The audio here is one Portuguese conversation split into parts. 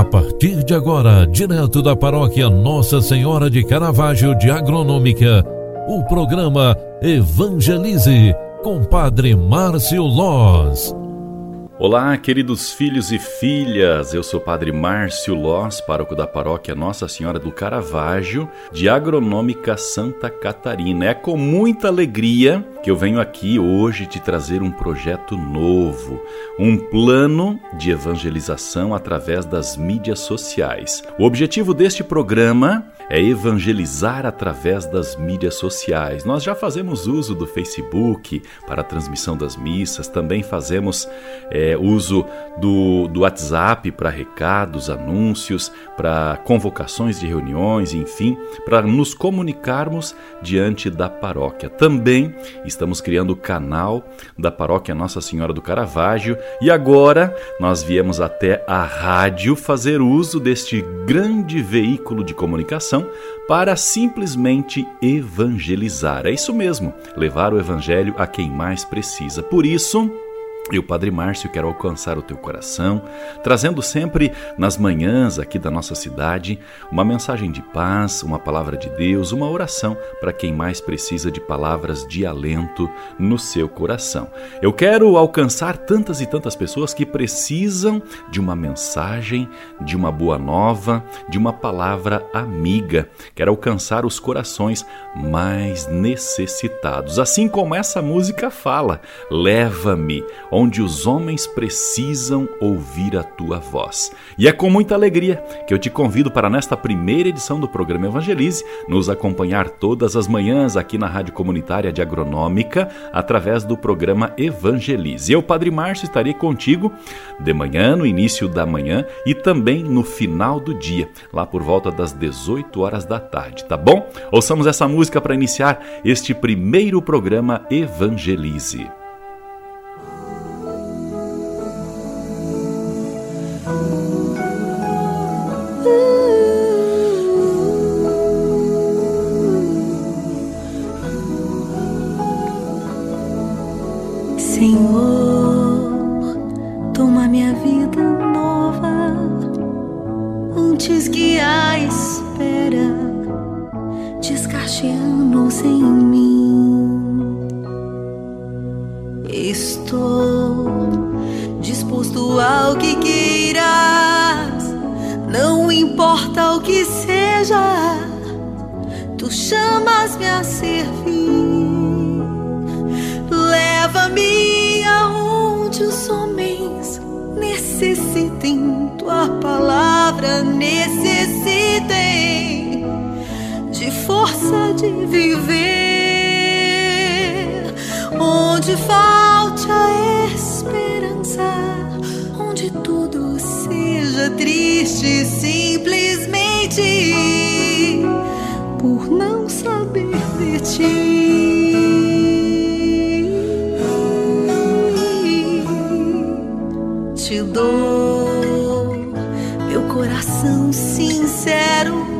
A partir de agora, direto da paróquia Nossa Senhora de Caravaggio de Agronômica, o programa Evangelize com Padre Márcio Loz. Olá, queridos filhos e filhas. Eu sou Padre Márcio Loz, pároco da paróquia Nossa Senhora do Caravaggio, de Agronômica Santa Catarina. É com muita alegria que eu venho aqui hoje te trazer um projeto novo, um plano de evangelização através das mídias sociais. O objetivo deste programa é evangelizar através das mídias sociais. Nós já fazemos uso do Facebook para a transmissão das missas, também fazemos é, uso do, do WhatsApp para recados, anúncios, para convocações de reuniões, enfim, para nos comunicarmos diante da paróquia. Também estamos criando o canal da paróquia Nossa Senhora do Caravaggio e agora nós viemos até a rádio fazer uso deste grande veículo de comunicação para simplesmente evangelizar. É isso mesmo, levar o evangelho a quem mais precisa. Por isso, eu, Padre Márcio, quero alcançar o teu coração, trazendo sempre nas manhãs aqui da nossa cidade uma mensagem de paz, uma palavra de Deus, uma oração para quem mais precisa de palavras de alento no seu coração. Eu quero alcançar tantas e tantas pessoas que precisam de uma mensagem, de uma boa nova, de uma palavra amiga. Quero alcançar os corações mais necessitados. Assim como essa música fala: leva-me onde os homens precisam ouvir a tua voz. E é com muita alegria que eu te convido para nesta primeira edição do programa Evangelize nos acompanhar todas as manhãs aqui na Rádio Comunitária de Agronômica através do programa Evangelize. Eu, Padre Márcio, estarei contigo de manhã, no início da manhã e também no final do dia, lá por volta das 18 horas da tarde, tá bom? Ouçamos essa música para iniciar este primeiro programa Evangelize. descacheando-se em mim. Estou disposto ao que queiras, não importa o que seja, tu chamas-me a servir. Leva-me aonde os homens necessitem tua palavra, necessitem de viver, onde falte a esperança, onde tudo seja triste simplesmente por não saber de ti. Te dou meu coração sincero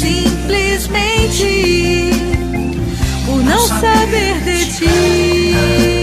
simplesmente por não saber de ti.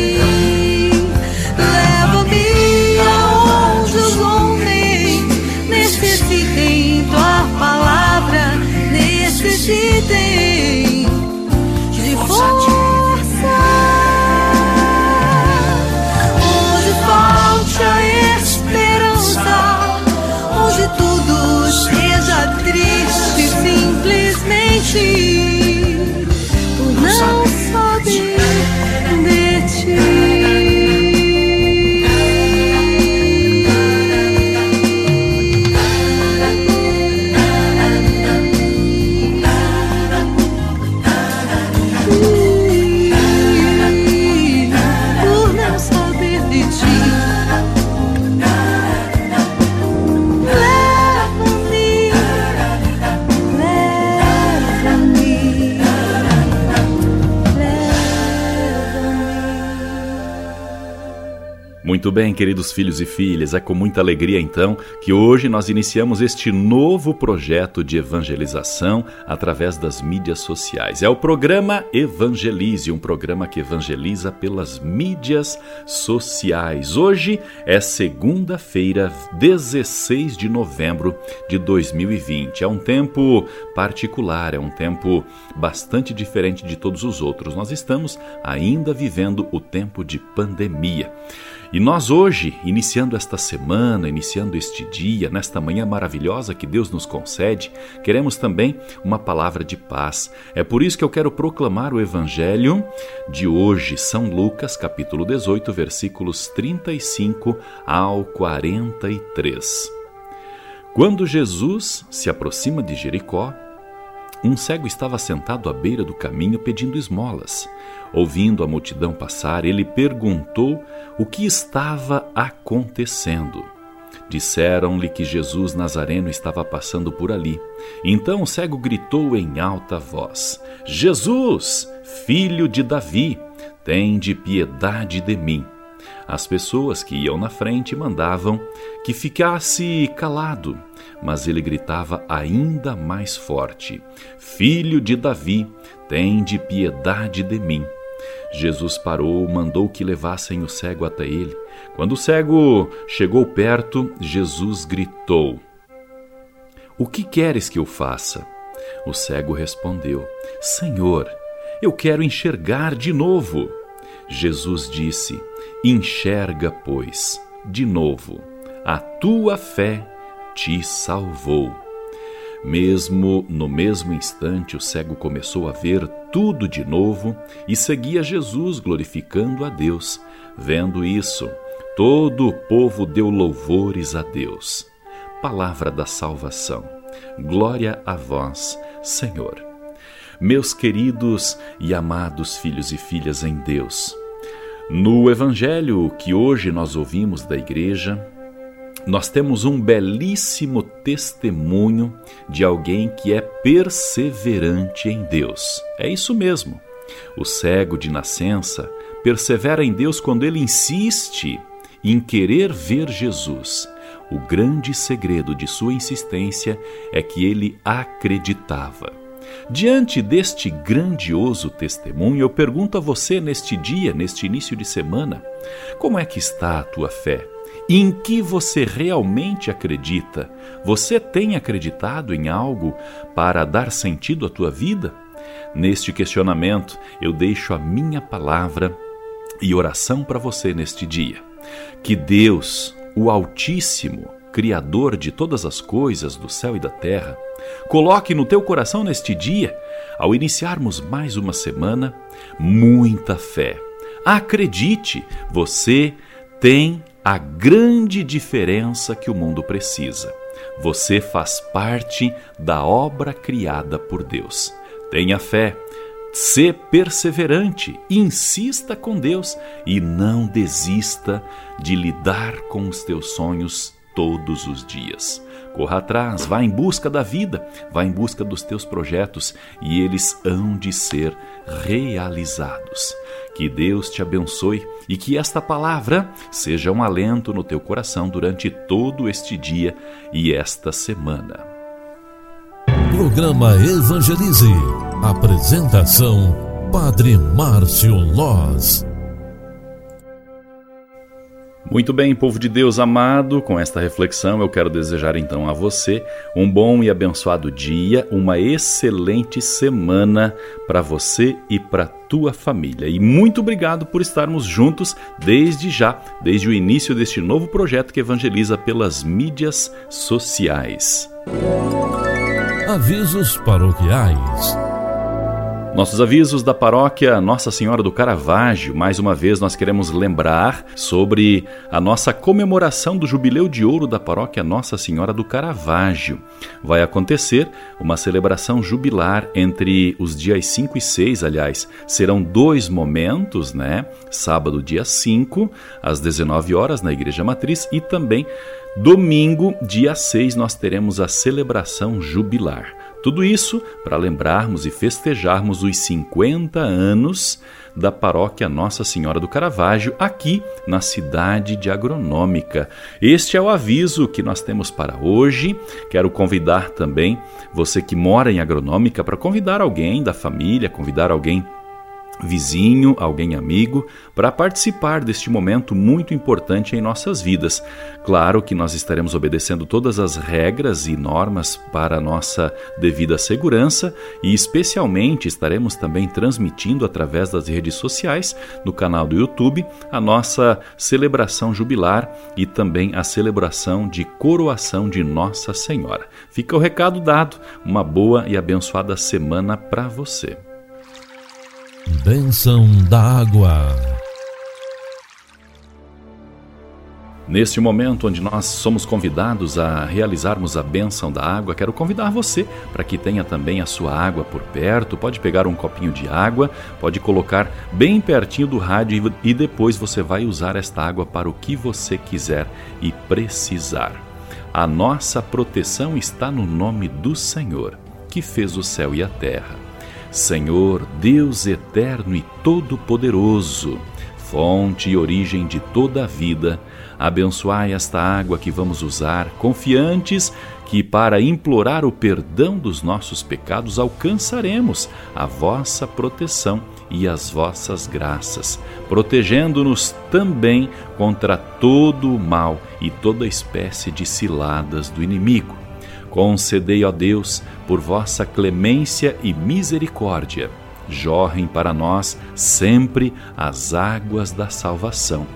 Muito bem, queridos filhos e filhas, é com muita alegria então que hoje nós iniciamos este novo projeto de evangelização através das mídias sociais. É o programa Evangelize, um programa que evangeliza pelas mídias sociais. Hoje é segunda-feira, 16 de novembro de 2020. É um tempo particular, é um tempo bastante diferente de todos os outros. Nós estamos ainda vivendo o tempo de pandemia. E nós hoje, iniciando esta semana, iniciando este dia, nesta manhã maravilhosa que Deus nos concede, queremos também uma palavra de paz. É por isso que eu quero proclamar o evangelho de hoje, São Lucas, capítulo 18, versículos 35 ao 43. Quando Jesus se aproxima de Jericó, um cego estava sentado à beira do caminho pedindo esmolas. Ouvindo a multidão passar, ele perguntou o que estava acontecendo. Disseram-lhe que Jesus Nazareno estava passando por ali. Então o cego gritou em alta voz: Jesus, filho de Davi, tem de piedade de mim. As pessoas que iam na frente mandavam que ficasse calado, mas ele gritava ainda mais forte: Filho de Davi, tem de piedade de mim. Jesus parou, mandou que levassem o cego até ele. Quando o cego chegou perto, Jesus gritou: O que queres que eu faça? O cego respondeu: Senhor, eu quero enxergar de novo. Jesus disse: Enxerga, pois, de novo. A tua fé te salvou. Mesmo no mesmo instante, o cego começou a ver tudo de novo e seguia Jesus, glorificando a Deus. Vendo isso, todo o povo deu louvores a Deus. Palavra da salvação. Glória a vós, Senhor. Meus queridos e amados filhos e filhas em Deus, no Evangelho que hoje nós ouvimos da Igreja, nós temos um belíssimo testemunho de alguém que é perseverante em Deus. É isso mesmo. O cego de nascença persevera em Deus quando ele insiste em querer ver Jesus. O grande segredo de sua insistência é que ele acreditava. Diante deste grandioso testemunho, eu pergunto a você neste dia, neste início de semana: como é que está a tua fé? Em que você realmente acredita. Você tem acreditado em algo para dar sentido à tua vida? Neste questionamento, eu deixo a minha palavra e oração para você neste dia. Que Deus, o Altíssimo, Criador de todas as coisas do céu e da terra, coloque no teu coração neste dia, ao iniciarmos mais uma semana, muita fé. Acredite, você tem a grande diferença que o mundo precisa. Você faz parte da obra criada por Deus. Tenha fé, Sê perseverante, insista com Deus e não desista de lidar com os teus sonhos todos os dias. Corra atrás, vá em busca da vida, vá em busca dos teus projetos e eles hão de ser realizados. Que Deus te abençoe e que esta palavra seja um alento no teu coração durante todo este dia e esta semana. Programa Evangelize. Apresentação: Padre Márcio Loz. Muito bem, povo de Deus amado, com esta reflexão eu quero desejar então a você um bom e abençoado dia, uma excelente semana para você e para tua família. E muito obrigado por estarmos juntos desde já, desde o início deste novo projeto que evangeliza pelas mídias sociais. Avisos paroquiais. Nossos avisos da paróquia Nossa Senhora do Caravaggio. Mais uma vez nós queremos lembrar sobre a nossa comemoração do Jubileu de Ouro da paróquia Nossa Senhora do Caravaggio. Vai acontecer uma celebração jubilar entre os dias 5 e 6, aliás. Serão dois momentos, né? Sábado, dia 5, às 19 horas, na Igreja Matriz, e também domingo, dia 6, nós teremos a celebração jubilar. Tudo isso para lembrarmos e festejarmos os 50 anos da paróquia Nossa Senhora do Caravaggio, aqui na cidade de Agronômica. Este é o aviso que nós temos para hoje. Quero convidar também você que mora em Agronômica para convidar alguém da família, convidar alguém vizinho, alguém amigo, para participar deste momento muito importante em nossas vidas. Claro que nós estaremos obedecendo todas as regras e normas para a nossa devida segurança e, especialmente, estaremos também transmitindo através das redes sociais, no canal do YouTube, a nossa celebração jubilar e também a celebração de coroação de Nossa Senhora. Fica o recado dado. Uma boa e abençoada semana para você. Bênção da Água. Neste momento onde nós somos convidados a realizarmos a bênção da água, quero convidar você para que tenha também a sua água por perto. Pode pegar um copinho de água, pode colocar bem pertinho do rádio e depois você vai usar esta água para o que você quiser e precisar. A nossa proteção está no nome do Senhor, que fez o céu e a terra. Senhor, Deus eterno e todo-poderoso, fonte e origem de toda a vida, abençoai esta água que vamos usar, confiantes que, para implorar o perdão dos nossos pecados, alcançaremos a vossa proteção e as vossas graças, protegendo-nos também contra todo o mal e toda espécie de ciladas do inimigo Concedei, ó Deus, por vossa clemência e misericórdia, jorrem para nós sempre as águas da salvação,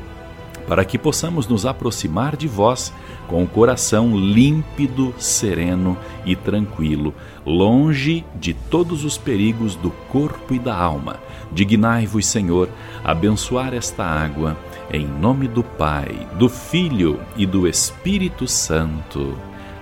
para que possamos nos aproximar de vós com o coração límpido, sereno e tranquilo, longe de todos os perigos do corpo e da alma. Dignai-vos, Senhor, abençoar esta água, em nome do Pai, do Filho e do Espírito Santo.